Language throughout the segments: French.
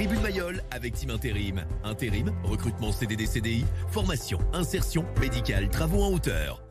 Tribune Mayol avec Team Intérim. Intérim, recrutement CDD CDI, formation, insertion, médicale, travaux en hauteur.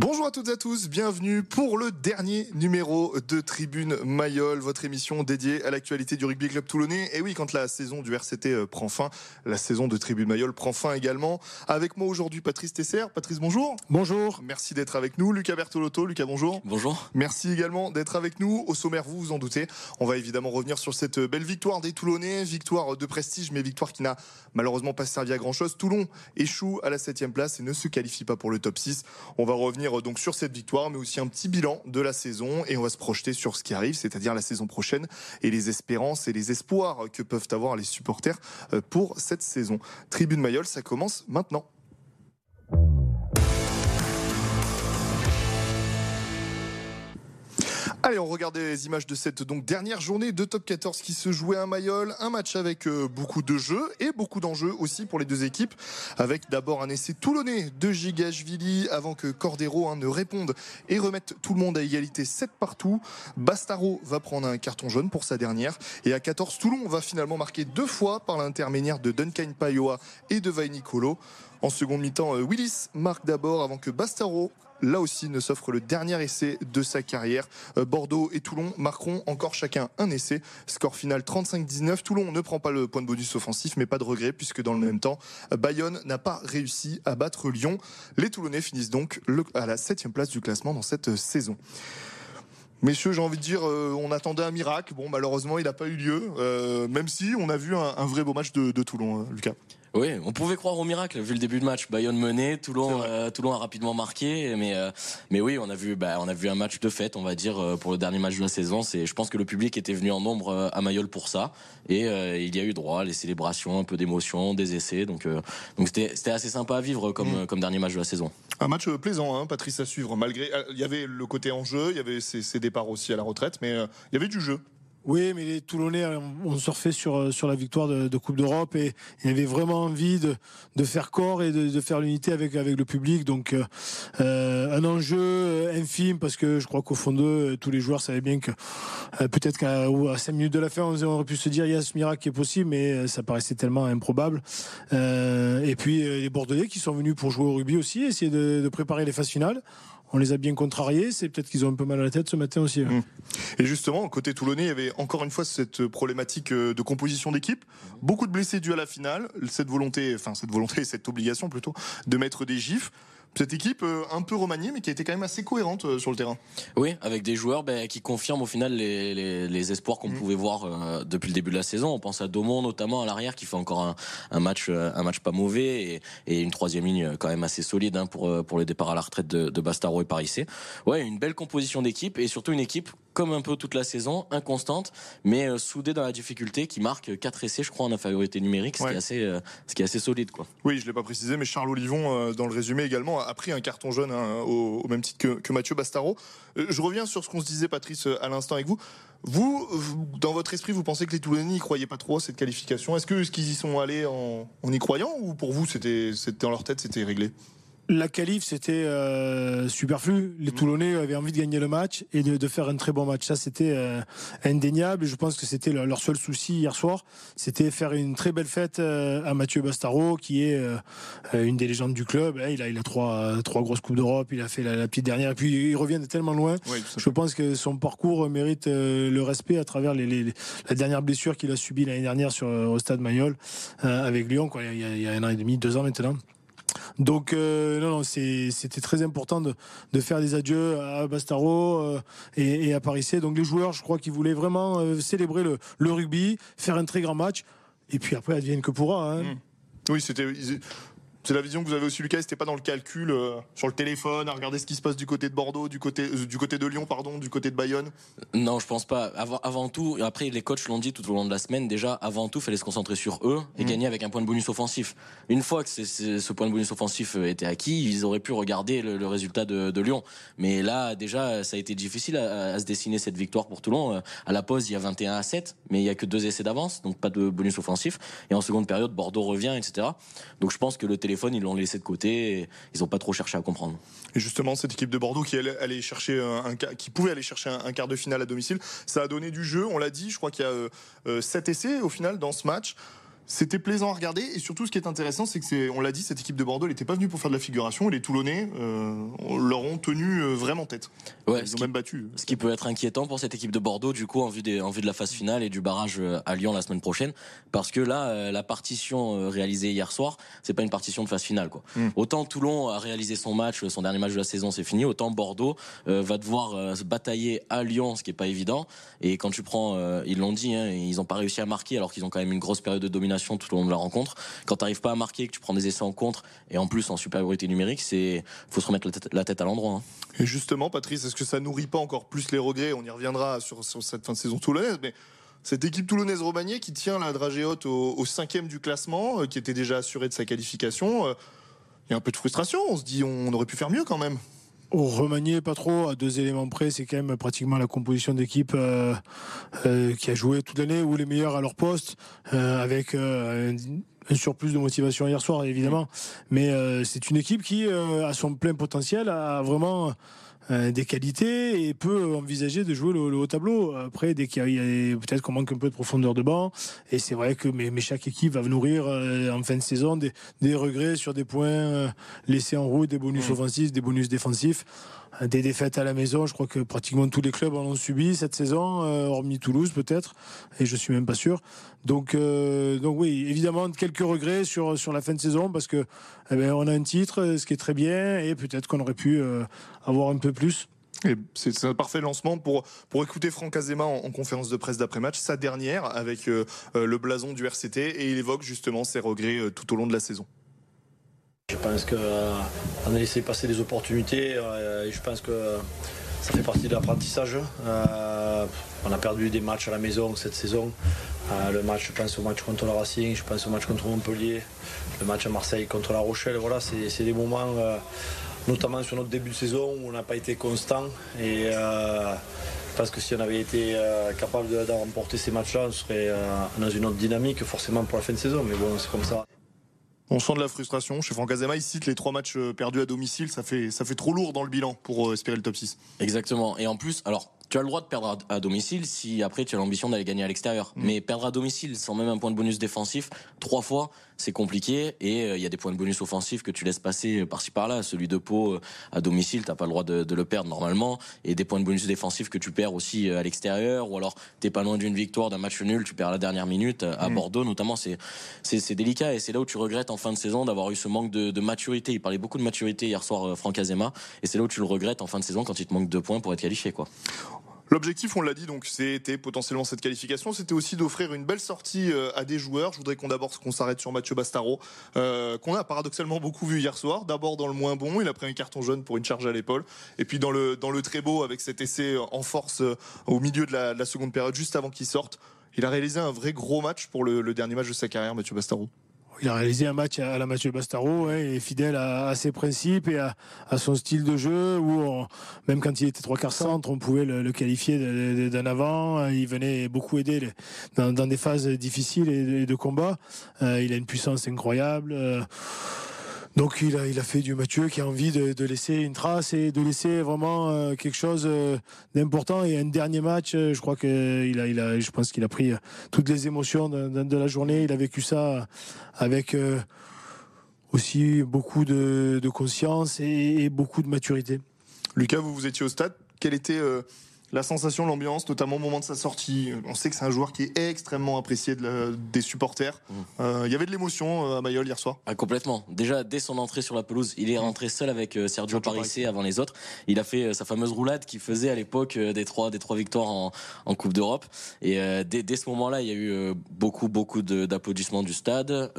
Bonjour à toutes et à tous, bienvenue pour le dernier numéro de Tribune Mayol, votre émission dédiée à l'actualité du rugby club toulonnais. Et oui, quand la saison du RCT euh, prend fin, la saison de Tribune Mayol prend fin également. Avec moi aujourd'hui Patrice Tesser. Patrice, bonjour. Bonjour. Merci d'être avec nous. Lucas Bertolotto. Lucas, bonjour. Bonjour. Merci également d'être avec nous. Au sommaire, vous vous en doutez, on va évidemment revenir sur cette belle victoire des Toulonnais, victoire de prestige, mais victoire qui n'a malheureusement pas servi à grand chose. Toulon échoue à la 7 place et ne se qualifie pas pour le top 6. On va revenir euh, donc sur cette victoire, mais aussi un petit bilan de la saison et on va se projeter sur ce qui arrive, c'est-à-dire la saison prochaine et les espérances et les espoirs que peuvent avoir les supporters euh, pour cette saison. Tribune Mayol, ça commence maintenant. Allez, on regarde les images de cette dernière journée de Top 14 qui se jouait à Mayol. Un match avec euh, beaucoup de jeux et beaucoup d'enjeux aussi pour les deux équipes. Avec d'abord un essai toulonnais de Gigashvili avant que Cordero hein, ne réponde et remette tout le monde à égalité 7 partout. Bastaro va prendre un carton jaune pour sa dernière. Et à 14, Toulon va finalement marquer deux fois par l'intermédiaire de Duncan Payoa et de Vainicolo. En seconde mi-temps, euh, Willis marque d'abord avant que Bastaro là aussi ne s'offre le dernier essai de sa carrière. Euh, Bordeaux et Toulon marqueront encore chacun un essai. Score final 35-19. Toulon ne prend pas le point de bonus offensif, mais pas de regret puisque dans le même temps, Bayonne n'a pas réussi à battre Lyon. Les Toulonnais finissent donc à la septième place du classement dans cette saison. Messieurs, j'ai envie de dire, euh, on attendait un miracle. Bon, malheureusement, il n'a pas eu lieu, euh, même si on a vu un, vrai beau match de, de Toulon, Lucas. Oui, on pouvait croire au miracle vu le début de match. Bayonne menait, Toulon, euh, Toulon a rapidement marqué, mais euh, mais oui, on a vu bah, on a vu un match de fête, on va dire euh, pour le dernier match de la saison. C'est, je pense que le public était venu en nombre à Mayol pour ça, et il y a eu droit, les célébrations, un peu d'émotion, des essais, donc donc c'était c'était assez sympa à vivre comme mm. comme dernier match de la saison. Un match plaisant, hein, Patrice à suivre. Malgré il y avait le côté en jeu, il y avait ses, ses départs aussi à la retraite, mais il y avait du jeu. Oui, mais les Toulonnais ont surfé sur, euh, sur la victoire de, Coupe d'Europe et il y vraiment envie de, de faire corps et de, faire l'unité avec, avec le public. Donc, euh, euh, un enjeu infime parce que je crois qu'au fond d'eux, tous les joueurs savaient bien que peut-être qu'à 5 minutes de la fin, on aurait pu se dire il y a ce miracle qui est possible, mais ça paraissait tellement improbable. et puis, les Bordelais qui sont venus pour jouer au rugby aussi, essayer de, de préparer les phases finales on les a bien contrariés. C'est peut-être qu'ils ont un peu mal à la tête ce matin aussi. Hein. Mmh. Et justement, côté toulonnais, il y avait encore une fois cette problématique euh, de composition d'équipe. Beaucoup de blessés dus à la finale. Cette volonté, enfin cette volonté, cette obligation plutôt, de mettre des gifs cette équipe euh, un peu remaniée, mais qui a été quand même assez cohérente euh, sur le terrain. Oui, avec des joueurs ben, qui confirment au final les, espoirs qu'on mmh. pouvait voir depuis le début de la saison. On pense à Daumont notamment à l'arrière qui fait encore un, match, un match pas mauvais et, une troisième ligne quand même assez solide hein, pour, pour le départ à la retraite de, de Bastaro et Parissé. Ouais, une belle composition d'équipe et surtout une équipe comme un peu toute la saison, inconstante, mais euh, soudée dans la difficulté, qui marque 4 essais, je crois, en infériorité numérique, ce, qui, est assez, euh, ce qui est assez solide. Quoi. Oui, je ne l'ai pas précisé, mais Charles Olivon, euh, dans le résumé également, a pris un carton jaune hein, au, même titre que, Mathieu Bastaro. je reviens sur ce qu'on se disait, Patrice, à l'instant avec vous. Vous, dans votre esprit, vous pensez que les Toulonnais n'y croyaient pas trop à cette qualification? Est-ce que ce qu'ils y sont allés en, en y croyant ou pour vous, c'était dans leur tête, c'était réglé? La qualif, c'était euh, superflu. Les Toulonnais avaient envie de gagner le match et de, faire un très bon match. Ça, c'était euh, indéniable. Je pense que c'était leur, seul souci hier soir. C'était faire une très belle fête euh, à Mathieu Bastaro, qui est une des légendes du club. Eh, il a, il a trois, trois grosses coupes d'Europe. Il a fait la, petite dernière. Et puis, il revient de tellement loin. Je pense que son parcours mérite le respect à travers les, la dernière blessure qu'il a subie l'année dernière sur, au stade Mayol avec Lyon, quoi, il, y a, il y a un an et demi, deux ans maintenant. Donc euh, non, non c'était très important de, faire des adieux à Bastaro euh, et, à Parissé. Donc les joueurs, je crois qu'ils voulaient vraiment euh, célébrer le, le, rugby, faire un très grand match. Et puis après, advienne que pourra. Hein. Mmh. Oui, c'était c'est la vision que vous avez aussi, Lucas. C'était pas dans le calcul euh, sur le téléphone, à regarder ce qui se passe du côté de Bordeaux, du côté, euh, du côté de Lyon, pardon, du côté de Bayonne. Non, je pense pas. Avant, avant tout, après les coachs l'ont dit tout au long de la semaine. Déjà, avant tout, fallait se concentrer sur eux et mmh. gagner avec un point de bonus offensif. Une fois que ce point de bonus offensif euh, était acquis, ils auraient pu regarder le, résultat de, de, Lyon. Mais là, déjà, ça a été difficile à, se dessiner cette victoire pour Toulon. À la pause, il y a 21 à 7, mais il y a que deux essais d'avance, donc pas de bonus offensif. Et en seconde période, Bordeaux revient, etc. Donc je pense que le téléphone ils l'ont laissé de côté. Et ils n'ont pas trop cherché à comprendre. Et justement, cette équipe de Bordeaux qui allait, chercher un, qui pouvait aller chercher un, quart de finale à domicile, ça a donné du jeu. On l'a dit, je crois qu'il y a 7 essais au final dans ce match. C'était plaisant à regarder et surtout ce qui est intéressant, c'est que c'est, on l'a dit, cette équipe de Bordeaux n'était pas venue pour faire de la figuration. Les Toulonnais euh, leur ont tenu euh, vraiment tête. Ouais, Ils ont même battu. Ce qui peut être inquiétant pour cette équipe de Bordeaux, du coup, en vue, des, en vue de la phase finale et du barrage euh, à Lyon la semaine prochaine, parce que là, la partition réalisée hier soir, c'est pas une partition de phase finale, quoi. Hmm. Autant Toulon a réalisé son match, son dernier match de la saison, c'est fini. Autant Bordeaux va devoir se batailler à Lyon, ce qui est pas évident. Et quand tu prends, ils l'ont dit, hein, ils ont pas réussi à marquer alors qu'ils ont quand même une grosse période de domination tout au long de la rencontre. Quand tu n'arrives pas à marquer, que tu prends des essais en contre et en plus en supériorité numérique, c'est faut se remettre la tête, à l'endroit. Hein. Et justement, Patrice, est-ce que ça nourrit pas encore plus les regrets? On y reviendra sur, cette fin de saison toulonnaise, mais cette équipe toulonnaise romanier qui tient la dragée haute au, cinquième du classement, euh, qui était déjà assurée de sa qualification, euh, il y a un peu de frustration. On se dit on aurait pu faire mieux quand même. Au remanier, pas trop. À deux éléments près, c'est quand même pratiquement la composition d'équipe euh, euh, qui a joué toute l'année ou les meilleurs à leur poste, euh, avec un, surplus de motivation hier soir, évidemment. Mais c'est une équipe qui, a son plein potentiel, a vraiment euh, des qualités et peut envisager de jouer le, haut tableau. Après, dès qu'il y a, peut-être qu'on manque un peu de profondeur de banc, et c'est vrai que mais, chaque équipe va nourrir euh, en fin de saison des, des regrets sur des points euh, laissés en route, des bonus offensifs, des bonus défensifs des défaites à la maison. Je crois que pratiquement tous les clubs en ont subi cette saison, hormis Toulouse peut-être, et je suis même pas sûr. Donc, donc oui, évidemment quelques regrets sur sur la fin de saison parce que eh ben, on a un titre, ce qui est très bien, et peut-être qu'on aurait pu avoir un peu plus. C'est un parfait lancement pour, pour écouter Franck Azema en, conférence de presse d'après-match, sa dernière avec euh, euh, le blason du RCT, et il évoque justement ses regrets euh, tout au long de la saison. Je pense qu'on a laissé passer des opportunités et je pense que ça fait partie de l'apprentissage. on a perdu des matchs à la maison cette saison. le match, je pense au match contre le Racing, je pense au match contre Montpellier, le match à Marseille contre La Rochelle. Voilà, c'est des moments notamment sur notre début de saison où on n'a pas été constant. Et euh, parce que si on avait été euh, capable de, remporter ces matchs-là, on serait euh, dans une autre dynamique forcément pour la fin de saison. Mais bon, c'est comme ça. On sent de la frustration. Chez Franck Azema, il cite les trois matchs perdus à domicile. Ça fait, ça fait trop lourd dans le bilan pour espérer le top 6. Exactement. Et en plus, alors, tu as le droit de perdre à domicile si après tu as l'ambition d'aller gagner à l'extérieur. Mm. Mais perdre à domicile sans même un point de bonus défensif, trois fois, c'est compliqué et euh, il y a des points de bonus offensifs que tu laisses passer euh, par-ci par-là. Celui de Pau euh, à domicile, t'as pas le droit de, le perdre normalement et des points de bonus défensifs que tu perds aussi à l'extérieur ou alors t'es pas loin d'une victoire, d'un match nul, tu perds à la dernière minute à mm. Bordeaux notamment. C'est c'est délicat et c'est là où tu regrettes en fin de saison d'avoir eu ce manque de, maturité. Il parlait beaucoup de maturité hier soir, Franck Azema, et c'est là où tu le regrettes en fin de saison quand il te manque deux points pour être qualifié quoi. L'objectif, on l'a dit, donc c'était potentiellement cette qualification, c'était aussi d'offrir une belle sortie euh, à des joueurs. Je voudrais qu'on d'abord qu'on s'arrête sur Mathieu Bastaro, euh, qu'on a paradoxalement beaucoup vu hier soir. D'abord dans le moins bon, il a pris un carton jaune pour une charge à l'épaule, et puis dans le dans le très beau avec cet essai en force euh, au milieu de la, seconde période, juste avant qu'il sorte. Il a réalisé un vrai gros match pour le dernier match de sa carrière, Mathieu Bastaro il a réalisé un match à la Mathieu Bastaro, et est fidèle à, ses principes et à, son style de jeu, où même quand il était trois quarts centre, on pouvait le, qualifier d'un avant. Il venait beaucoup aider dans, des phases difficiles et de, combat. Euh, il a une puissance incroyable. Euh, donc il a, il a fait du Mathieu qui a envie de, laisser une trace et de laisser vraiment euh, quelque chose euh, d'important. Et un dernier match, euh, je crois qu'il a, il a, je pense qu'il a pris toutes les émotions de, la journée. Il a vécu ça avec aussi beaucoup de, conscience et, beaucoup de maturité. Lucas, vous vous étiez au stade. Quel était la sensation, l'ambiance, notamment au moment de sa sortie. On sait que c'est un joueur qui est extrêmement apprécié des supporters. Mmh. Euh, il y avait de l'émotion euh, à Mayol hier soir. Ah, complètement. Déjà, dès son entrée sur la pelouse, il est rentré seul avec euh, Sergio Parissé avant les autres. Il a fait sa fameuse roulade qu'il faisait à l'époque des trois, des trois victoires en, Coupe d'Europe. Et dès, ce moment-là, il y a eu beaucoup, beaucoup d'applaudissements du stade.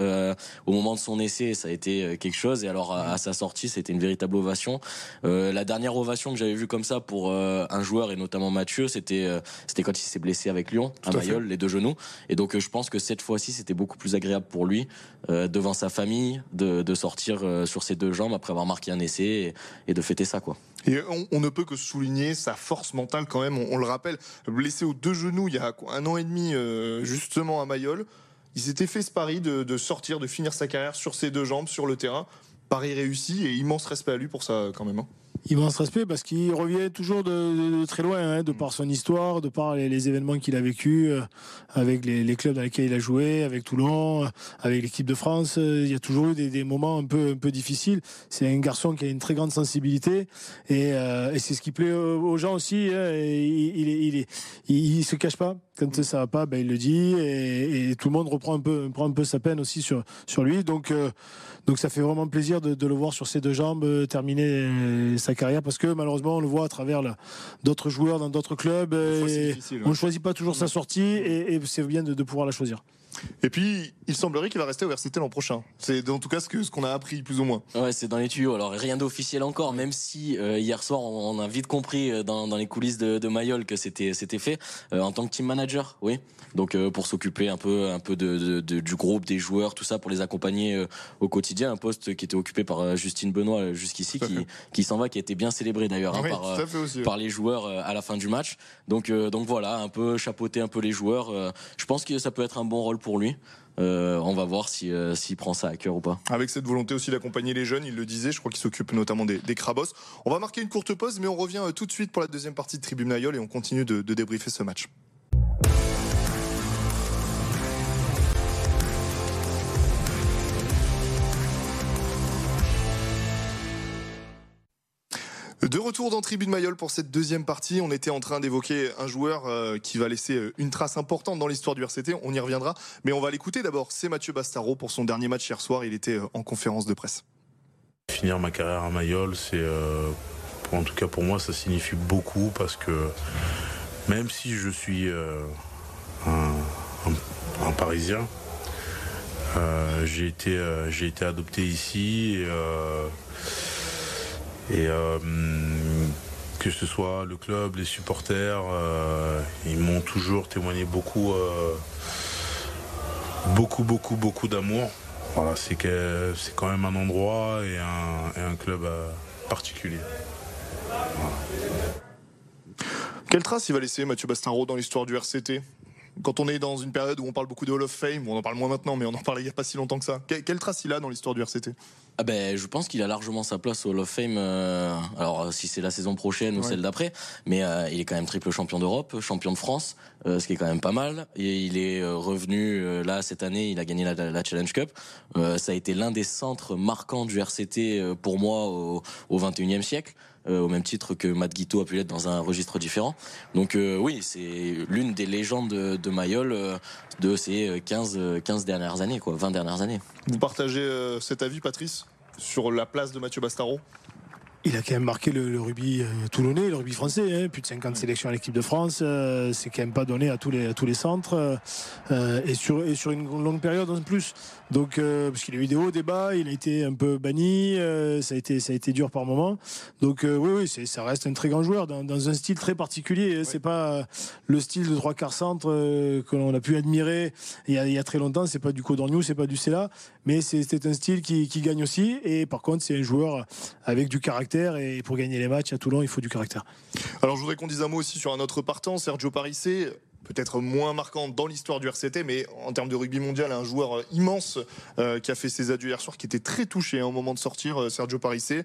au moment de son essai, ça a été quelque chose. Et alors, à, sa sortie, c'était une véritable ovation. la dernière ovation que j'avais vue comme ça pour un joueur et notamment Mathieu, c'était euh, c'était quand il s'est blessé avec Lyon à Mayol, les deux genoux. Et donc euh, je pense que cette fois-ci, c'était beaucoup plus agréable pour lui euh, devant sa famille de, de sortir sur ses deux jambes après avoir marqué un essai et, de fêter ça quoi. Et on, ne peut que souligner sa force mentale quand même. On, le rappelle, blessé aux deux genoux il y a un an et demi justement à Mayol il s'était fait ce pari de, de sortir, de finir sa carrière sur ses deux jambes, sur le terrain. Paris réussi et immense respect à lui pour ça quand même. Immense respect parce qu'il revient toujours de, très loin, hein, de par son histoire, de par les, événements qu'il a vécu avec les, clubs dans lesquels il a joué, avec Toulon, euh, avec l'équipe de France. Euh, Il y a toujours eu des, moments un peu, un peu difficiles. C'est un garçon qui a une très grande sensibilité et, euh, c'est ce qui plaît aux gens aussi. hein, il, il, se cache pas. Quand ça va pas, ben, il le dit et, tout le monde reprend un peu, prend un peu sa peine aussi sur, sur lui. Donc, euh, donc ça fait vraiment plaisir de, de le voir sur ses deux jambes euh, terminer euh, sa carrière parce que malheureusement on le voit à travers d'autres joueurs dans d'autres clubs. Fois, on ne choisit pas toujours sa sortie et, et c'est bien de, de pouvoir la choisir. Et puis, il semblerait qu'il va rester au RCT l'an prochain. C'est en tout cas ce que ce qu'on a appris plus ou moins. Ouais, c'est dans les tuyaux. Alors rien d'officiel encore, même si euh, hier soir on, on a vite compris euh, dans, dans les coulisses de, de Mayol que c'était fait Euh, en tant que team manager, oui. Donc euh, pour s'occuper un peu un peu de, de- de- du groupe, des joueurs, tout ça, pour les accompagner au quotidien. Un poste qui était occupé par Justine Benoît jusqu'ici, qui qui s'en va, qui a été bien célébré d'ailleurs hein, oui, par les joueurs à la fin du match. Donc, donc voilà, un peu chapeauter un peu les joueurs. je pense que ça peut être un bon rôle pour lui. Euh, on va voir si euh, s'il prend ça à cœur ou pas. Avec cette volonté aussi d'accompagner les jeunes, il le disait, je crois qu'il s'occupe notamment des, des crabos. On va marquer une courte pause, mais on revient euh, tout de suite pour la deuxième partie de Tribune Mayol et on continue de, de débriefer ce match. De retour dans Tribune Mayol pour cette deuxième partie, on était en train d'évoquer un joueur euh, qui va laisser euh, une trace importante dans l'histoire du RCT, on y reviendra, mais on va l'écouter d'abord, c'est Mathieu Bastaro pour son dernier match hier soir, il était euh, en conférence de presse. Finir ma carrière à Mayol, c'est, en tout cas pour moi, ça signifie beaucoup parce que même si je suis un, Parisien, j'ai été, adopté ici et, euh, que ce soit le club, les supporters, euh, ils m'ont toujours témoigné beaucoup, euh, beaucoup, beaucoup, beaucoup d'amour. Voilà, c'est que c'est quand même un endroit et un, club particulier. Quelle trace il va laisser Mathieu Bastaro dans l'histoire du RCT Quand on est dans une période où on parle beaucoup de Hall of Fame, on en parle moins maintenant, mais on en parlait il n'y a pas si longtemps que ça. Que- Quelle trace il a dans l'histoire du RCT Ah ben, je pense qu'il a largement sa place au Hall of Fame. euh, alors, euh, si c'est la saison prochaine ou celle d'après, mais euh, il est quand même triple champion d'Europe, champion de France, euh, ce qui est quand même pas mal. Et il est revenu là cette année. Il a gagné la, la Challenge Cup. Ça a été l'un des centres marquants du RCT pour moi au, au 21e siècle. Euh, au même titre que Matt Guito a pu l'être dans un registre différent. Donc euh, oui, c'est l'une des légendes de, Mayol euh, de ces 15, euh, 15 dernières années, quoi, 20 dernières années. Vous partagez cet avis, Patrice, sur la place de Mathieu Bastaro? Il a quand même marqué le, le rugby euh, toulonnais, le rugby français, hein, plus de 50 sélections à l'équipe de France. euh, c'est quand même pas donné à tous les, à tous les centres euh, et, sur, et sur une longue période en plus. Donc, euh, parce qu'il a eu des hauts, des bas, il a été un peu banni, ça, a été, ça a été dur par moment. Donc, oui, oui ça reste un très grand joueur dans, dans un style très particulier. hein. C'est pas le style de trois quarts centre que l'on a pu admirer il y a, il y a très longtemps. C'est pas du Codorniou, c'est pas du Cella, mais c'est- c'est un style qui, qui gagne aussi. Et par contre, c'est un joueur avec du caractère. Et pour gagner les matchs à Toulon, il faut du caractère. Alors je voudrais qu'on dise un mot aussi sur un autre partant, Sergio Parissé, peut-être moins marquant dans l'histoire du RCT, mais en termes de rugby mondial, un joueur immense euh, qui a fait ses adieux hier soir, qui était très touché hein, au moment de sortir, euh, Sergio Parissé.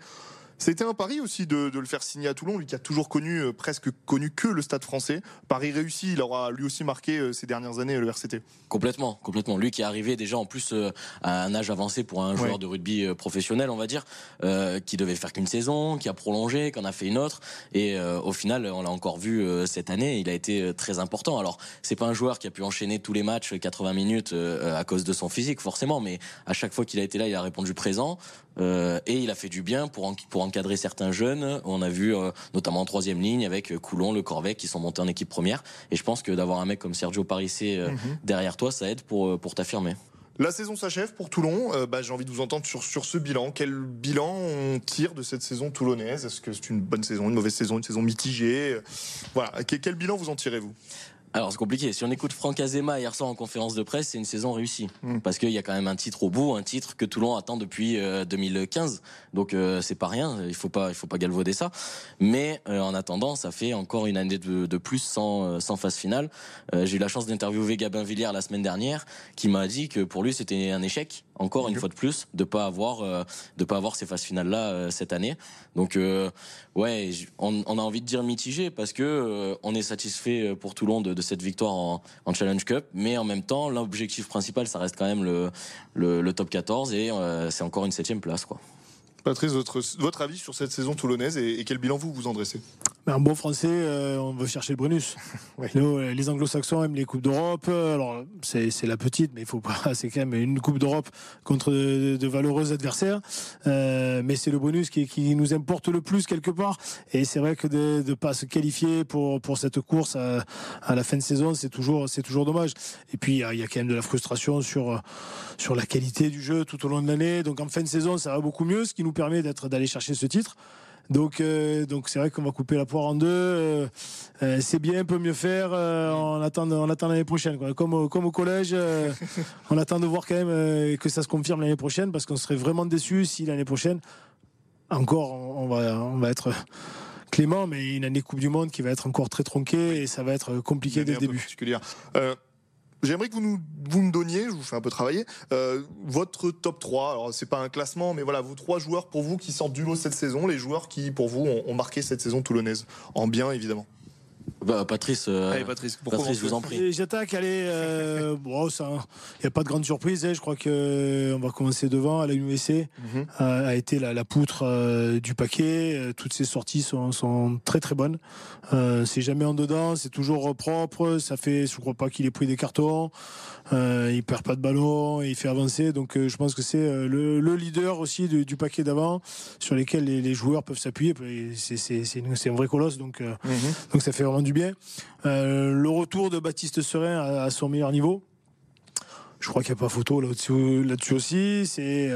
C'était un pari aussi de, de le faire signer à Toulon, lui qui a toujours connu, euh, presque connu que le stade français. Paris réussi, il aura lui aussi marqué euh, ces dernières années le RCT. Complètement, complètement. Lui qui est arrivé déjà en plus euh, à un âge avancé pour un joueur Ouais. de rugby professionnel, on va dire, qui devait faire qu'une saison, qui a prolongé, qui en a fait une autre, et au final, on l'a encore vu cette année, il a été très important. Alors, c'est pas un joueur qui a pu enchaîner tous les matchs 80 minutes à cause de son physique, forcément, mais à chaque fois qu'il a été là, il a répondu présent. Euh, et il a fait du bien pour, en- pour encadrer certains jeunes. On a vu euh, notamment en troisième ligne avec euh, Coulon, Le Corvette qui sont montés en équipe première. Et je pense que d'avoir un mec comme Sergio Parissé euh, derrière toi, ça aide pour, pour t'affirmer. La saison s'achève pour Toulon. Euh, bah, J'ai envie de vous entendre sur, sur ce bilan. Quel bilan on tire de cette saison toulonnaise? Est-ce que c'est une bonne saison, une mauvaise saison, une saison mitigée? Voilà. Que- Quel bilan vous en tirez, vous Alors c'est compliqué. Si on écoute Franck Azema hier soir en conférence de presse, c'est une saison réussie Mm. parce qu'il y a quand même un titre au bout, un titre que Toulon attend depuis euh, 2015. Donc euh, c'est pas rien. Il faut pas, il faut pas galvauder ça. Mais euh, en attendant, ça fait encore une année de, de plus sans, euh, sans phase finale. Euh, J'ai eu la chance d'interviewer Gabin Villiers la semaine dernière, qui m'a dit que pour lui c'était un échec, encore une fois de plus, de pas avoir, euh, de pas avoir ces phases finales là cette année. Donc euh, ouais, on, on a envie de dire mitigé parce que euh, on est satisfait euh, pour Toulon de, de cette victoire en, en Challenge Cup, mais en même temps l'objectif principal ça reste quand même le, le, le top 14 et euh, c'est encore une septième place quoi. Patrice, votre, votre avis sur cette saison toulonnaise et, et quel bilan vous vous en dressez? Mais en bon français, euh, on veut chercher le bonus. Euh, les anglo-saxons aiment les Coupes d'Europe. Euh, Alors, c'est la petite, mais il faut pas. C'est quand même une Coupe d'Europe contre de, de valeureux adversaires. Euh, mais c'est le bonus qui, qui nous importe le plus quelque part. Et c'est vrai que de ne pas se qualifier pour, pour cette course à, à la fin de saison, c'est toujours, toujours dommage. Et puis, il y, a- il y a quand même de la frustration sur, sur la qualité du jeu tout au long de l'année. Donc, en fin de saison, ça va beaucoup mieux, ce qui nous permet d'être d'aller chercher ce titre. Donc, euh, donc c'est vrai qu'on va couper la poire en deux. Euh, euh, c'est bien, peut mieux faire. on attend, on attend l'année prochaine. Quoi. Comme, au- comme au collège, on attend de voir quand même que ça se confirme l'année prochaine, parce qu'on serait vraiment déçu si l'année prochaine, encore, on, on va, on va être clément, mais une année Coupe du Monde qui va être encore très tronquée et ça va être compliqué dès le début. J'aimerais que vous me donniez, je vous fais un peu travailler, euh, votre top 3. Alors, c'est pas un classement, mais voilà, vos trois joueurs pour vous qui sortent du lot cette saison, les joueurs qui, pour vous, ont marqué cette saison toulonnaise. En bien, évidemment. Bah, Patrice, euh, Allez, Patrice, pour Patrice, je vous en prie. J'attaque, allez, euh, bon, ça, il n'y a pas de grande surprise. hein, je crois que on va commencer devant. À la USC Mhm. a, a été la, la poutre euh, du paquet. Toutes ses sorties sont, sont très très bonnes. Euh, c'est jamais en dedans, c'est toujours propre. Ça fait, je crois pas qu'il ait pris des cartons. Euh, il perd pas de ballon, il fait avancer. Donc euh, je pense que c'est euh, le, le leader aussi du, du paquet d'avant, sur lesquels les, les joueurs peuvent s'appuyer. C'est un vrai colosse, donc. euh, Mhm. donc ça fait vraiment du bien. Le retour de Baptiste Serein à, à son meilleur niveau. Je crois qu'il n'y a pas photo là-dessus là-dessus aussi. C'est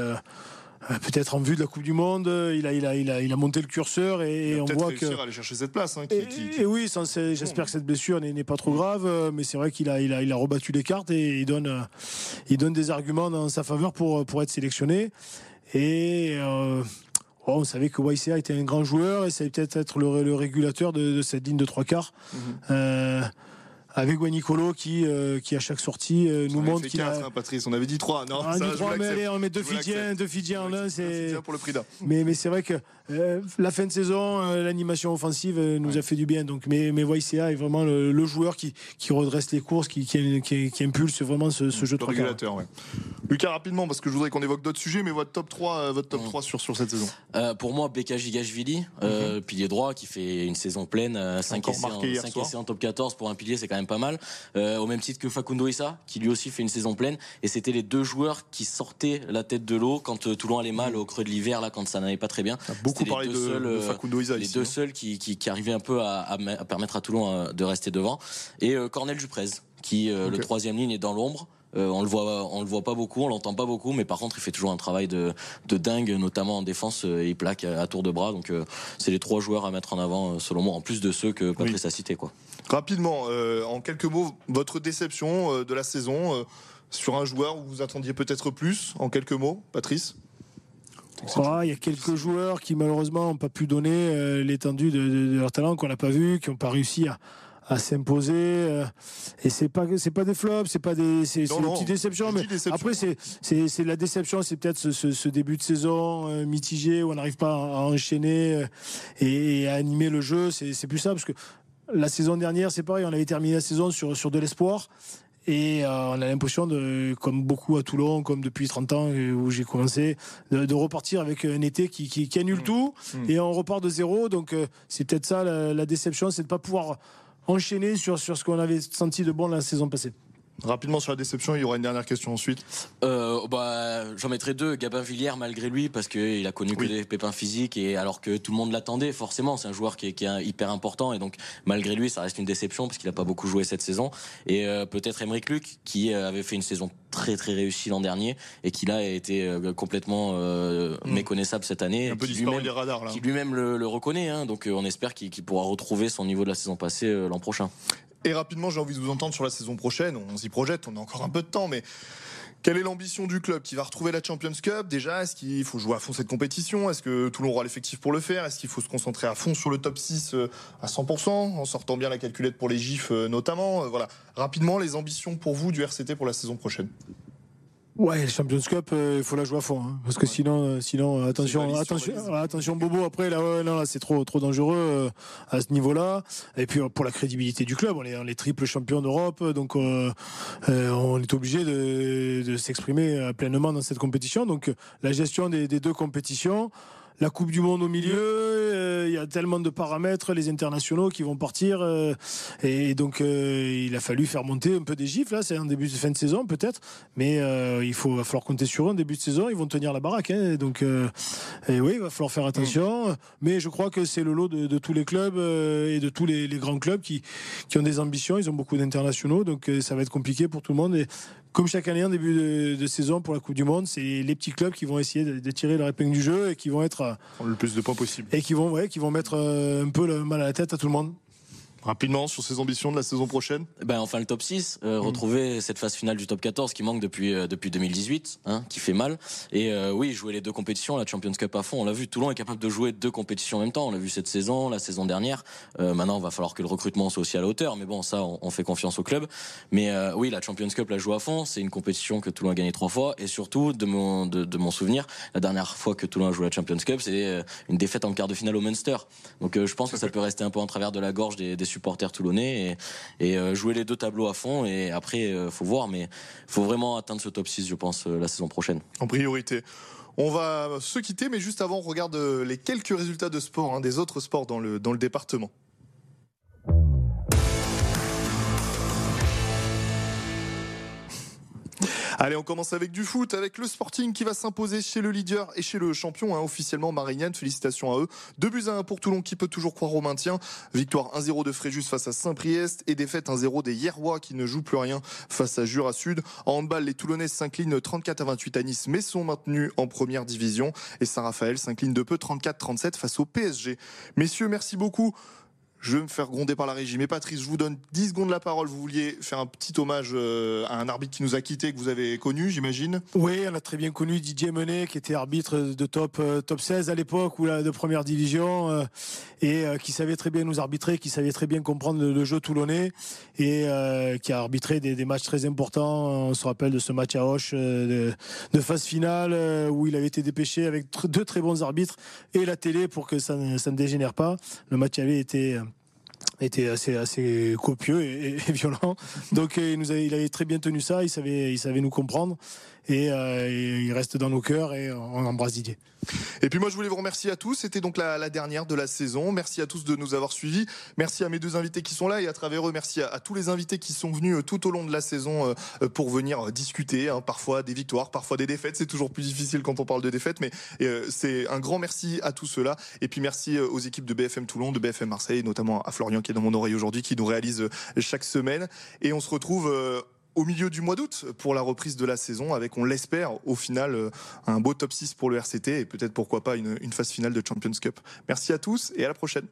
peut-être en vue de la Coupe du Monde. Il a, il a, il a, il a monté le curseur et, Il on voit que. à aller chercher cette place. hein, qui- Et, qui- qui- et oui, j'espère que cette blessure n'est pas trop grave, euh, mais c'est vrai qu'il a, il a, il a rebattu les cartes et il donne, euh, il donne des arguments dans sa faveur pour, pour être sélectionné. Et euh, on savait que YCA était un grand joueur et ça allait peut-être être le, le régulateur de, de cette ligne de trois quarts. Mhm. Euh, avec Nicolo qui, euh, qui à chaque sortie euh, nous montre qu'il a. hein, Patrice, on avait dit 3. Non, Ah, ça, mais allez, on met deux Fidjiens, deux Fidjiens en un, c'est. Pour le prix d'un. Mais, mais c'est vrai que euh, la fin de saison, euh, l'animation offensive euh, nous a fait du bien. Donc, mais, mais YCA est vraiment le, le joueur qui, qui redresse les courses, qui, qui, qui- qui impulse vraiment ce, ce jeu de régulateur, ouais. Lucas, rapidement, parce que je voudrais qu'on évoque d'autres sujets, mais votre top 3, euh, votre top Mhm. 3 sur, sur cette saison. Euh, pour moi, Beka Gigashvili, euh, pilier droit, qui fait une saison pleine, 5 Encore essais, en, essais top 14 pour un pilier, c'est quand même pas mal. Euh, au même titre que Facundo Issa, qui lui aussi fait une saison pleine. Et c'était les deux joueurs qui sortaient la tête de l'eau quand Toulon allait mal au creux de l'hiver, là, quand ça n'allait pas très bien. Beaucoup parlé deux de, seuls, de euh, Facundo Isa les ici, deux hein. seuls qui, qui, qui arrivaient un peu à, à me- à permettre à Toulon euh, de rester devant. Et euh, Cornel Duprez, qui le troisième ligne est dans l'ombre. Euh, on le voit, on le voit pas beaucoup, on l'entend pas beaucoup, mais par contre il fait toujours un travail de, de dingue, notamment en défense. euh, il plaque à, à tour de bras, donc euh, c'est les trois joueurs à mettre en avant selon moi, en plus de ceux que Patrice a cités quoi. Rapidement, en quelques mots, votre déception de la saison sur un joueur où vous attendiez peut-être plus, en quelques mots, Patrice? Il y a quelques joueurs qui malheureusement n'ont pas pu donner euh, l'étendue de, de- de leur talent qu'on n'a pas vu, qui n'ont pas réussi à, à s'imposer. euh, et c'est pas c'est pas des flops, c'est pas des c'est petites déceptions. Mais déception. après c'est c'est la déception, c'est peut-être ce, ce- ce début de saison euh, mitigé où on n'arrive pas à, à enchaîner et, et à animer le jeu. C'est c'est plus ça parce que la saison dernière c'est pareil, on avait terminé la saison sur sur de l'espoir. Et euh, on a l'impression, de, comme beaucoup à Toulon, comme depuis 30 ans euh, où j'ai commencé, de, de repartir avec un été qui, qui, qui annule tout Mmh. et on repart de zéro. Donc euh, c'est peut-être ça la, la déception, c'est de ne pas pouvoir enchaîner sur, sur ce qu'on avait senti de bon la saison passée. Rapidement sur la déception, il y aura une dernière question ensuite. Euh, bah, j'en mettrai deux. Gabin Villiers, malgré lui, parce qu'il a connu que des pépins physiques et alors que tout le monde l'attendait, forcément, c'est un joueur qui est, qui est hyper important et donc malgré lui, ça reste une déception parce qu'il n'a pas beaucoup joué cette saison. Et euh, peut-être Emeric Luc, qui euh, avait fait une saison très très réussie l'an dernier et qui là a été euh, complètement euh, Mm. méconnaissable cette année. Un peu disparu des radars là. qui lui-même le, le reconnaît, hein, donc on espère qu'il pourra retrouver son niveau de la saison passée l'an prochain. Et rapidement, j'ai envie de vous entendre sur la saison prochaine. On s'y projette, on a encore un peu de temps, mais quelle est l'ambition du club qui va retrouver la Champions Cup? Déjà, est-ce qu'il faut jouer à fond cette compétition? Est-ce que Toulon aura l'effectif pour le faire? Est-ce qu'il faut se concentrer à fond sur le top 6 euh, à 100% en sortant bien la calculette pour les GIFs euh, notamment? Voilà, rapidement les ambitions pour vous du RCT pour la saison prochaine. Ouais, le Champions Cup, euh, il faut la jouer à fond, hein, parce que sinon, euh, sinon, attention, attention, attention, Bobo. Après, là, ouais, non, là, c'est trop, trop dangereux euh, à ce niveau-là. Et puis pour la crédibilité du club, on est, on est triple champion d'Europe, donc on est obligé de, de s'exprimer pleinement dans cette compétition. Donc la gestion des, des deux compétitions la Coupe du Monde au milieu, euh, il y a tellement de paramètres, les internationaux qui vont partir, euh, et donc euh, il a fallu faire monter un peu des gifs là, c'est un début de fin de saison peut-être, mais il faut va falloir compter sur eux en début de saison, ils vont tenir la baraque, hein, donc et oui, il va falloir faire attention, mais je crois que c'est le lot de, tous les clubs et de tous les, grands clubs qui, qui ont des ambitions, ils ont beaucoup d'internationaux, donc ça va être compliqué pour tout le monde. Comme chaque année en début de, saison pour la Coupe du Monde, c'est les petits clubs qui vont essayer de, tirer leur épingle du jeu et qui vont être le plus de points possible et qui vont ouais, qui vont mettre euh, un peu le mal à la tête à tout le monde. Rapidement sur ses ambitions de la saison prochaine? Ben, Enfin le top 6, euh, mm. retrouver cette phase finale du top 14 qui manque depuis, euh, depuis 2018, hein, qui fait mal. Et euh, oui, jouer les deux compétitions, la Champions Cup à fond, on l'a vu, Toulon est capable de jouer deux compétitions en même temps, on l'a vu cette saison, la saison dernière. maintenant, il va falloir que le recrutement soit aussi à la hauteur, mais bon, ça, on, fait confiance au club. Mais oui, la Champions Cup la joue à fond, c'est une compétition que Toulon a gagné trois fois, et surtout, de mon, de, mon souvenir, la dernière fois que Toulon a joué la Champions Cup, c'est une défaite en quart de finale au Munster. Donc je pense que ça peut rester un peu en travers de la gorge des, des supporters toulonnais et, euh, jouer les deux tableaux à fond. Et après, euh, faut voir, mais faut vraiment atteindre ce top 6, je pense, euh, la saison prochaine. En priorité. On va se quitter, mais juste avant, on regarde les quelques résultats de sport, hein, des autres sports dans le, dans le département. Allez, on commence avec du foot, avec le Sporting qui va s'imposer chez le leader et chez le champion, hein, officiellement Marignane. Félicitations à eux. Deux buts à 1 pour Toulon qui peut toujours croire au maintien. Victoire 1-0 de Fréjus face à Saint-Priest et défaite 1-0 des Hierrois qui ne jouent plus rien face à Jura Sud. En handball, les Toulonnais s'inclinent 34 à 28 à Nice mais sont maintenus en première division et Saint-Raphaël s'incline de peu 34-37 face au PSG. Messieurs, merci beaucoup. Je vais me faire gronder par la régie. Mais Patrice, je vous donne 10 secondes la parole. Vous vouliez faire un petit hommage euh, à un arbitre qui nous a quittés, que vous avez connu, j'imagine Oui, on a très bien connu Didier Menet, qui était arbitre de top, euh, top 16 à l'époque, ou de première division, euh, et qui savait très bien nous arbitrer, qui savait très bien comprendre le, jeu toulonnais, et qui a arbitré des, matchs très importants. On se rappelle de ce match à Hoche de, phase finale, où il avait été dépêché avec deux très bons arbitres, et la télé pour que ça ça ne dégénère pas. Le match avait été était assez assez copieux et, violent. Donc il nous il avait très bien tenu ça. Il savait il savait nous comprendre et, euh, il reste dans nos cœurs et on embrasse Didier. Et puis moi je voulais vous remercier à tous. C'était donc la, dernière de la saison. Merci à tous de nous avoir suivis. Merci à mes deux invités qui sont là et à travers eux merci à, tous les invités qui sont venus euh, tout au long de la saison euh, pour venir discuter. Hein, parfois des victoires, parfois des défaites. C'est toujours plus difficile quand on parle de défaites, mais c'est un grand merci à tous ceux-là. Et puis merci aux équipes de BFM Toulon, de BFM Marseille, notamment à Florian dans mon oreille aujourd'hui, qui nous réalise chaque semaine. Et on se retrouve au milieu du mois d'août pour la reprise de la saison avec, on l'espère, au final, euh, un beau top 6 pour le RCT et peut-être pourquoi pas une phase finale de Champions Cup. Merci à tous et à la prochaine.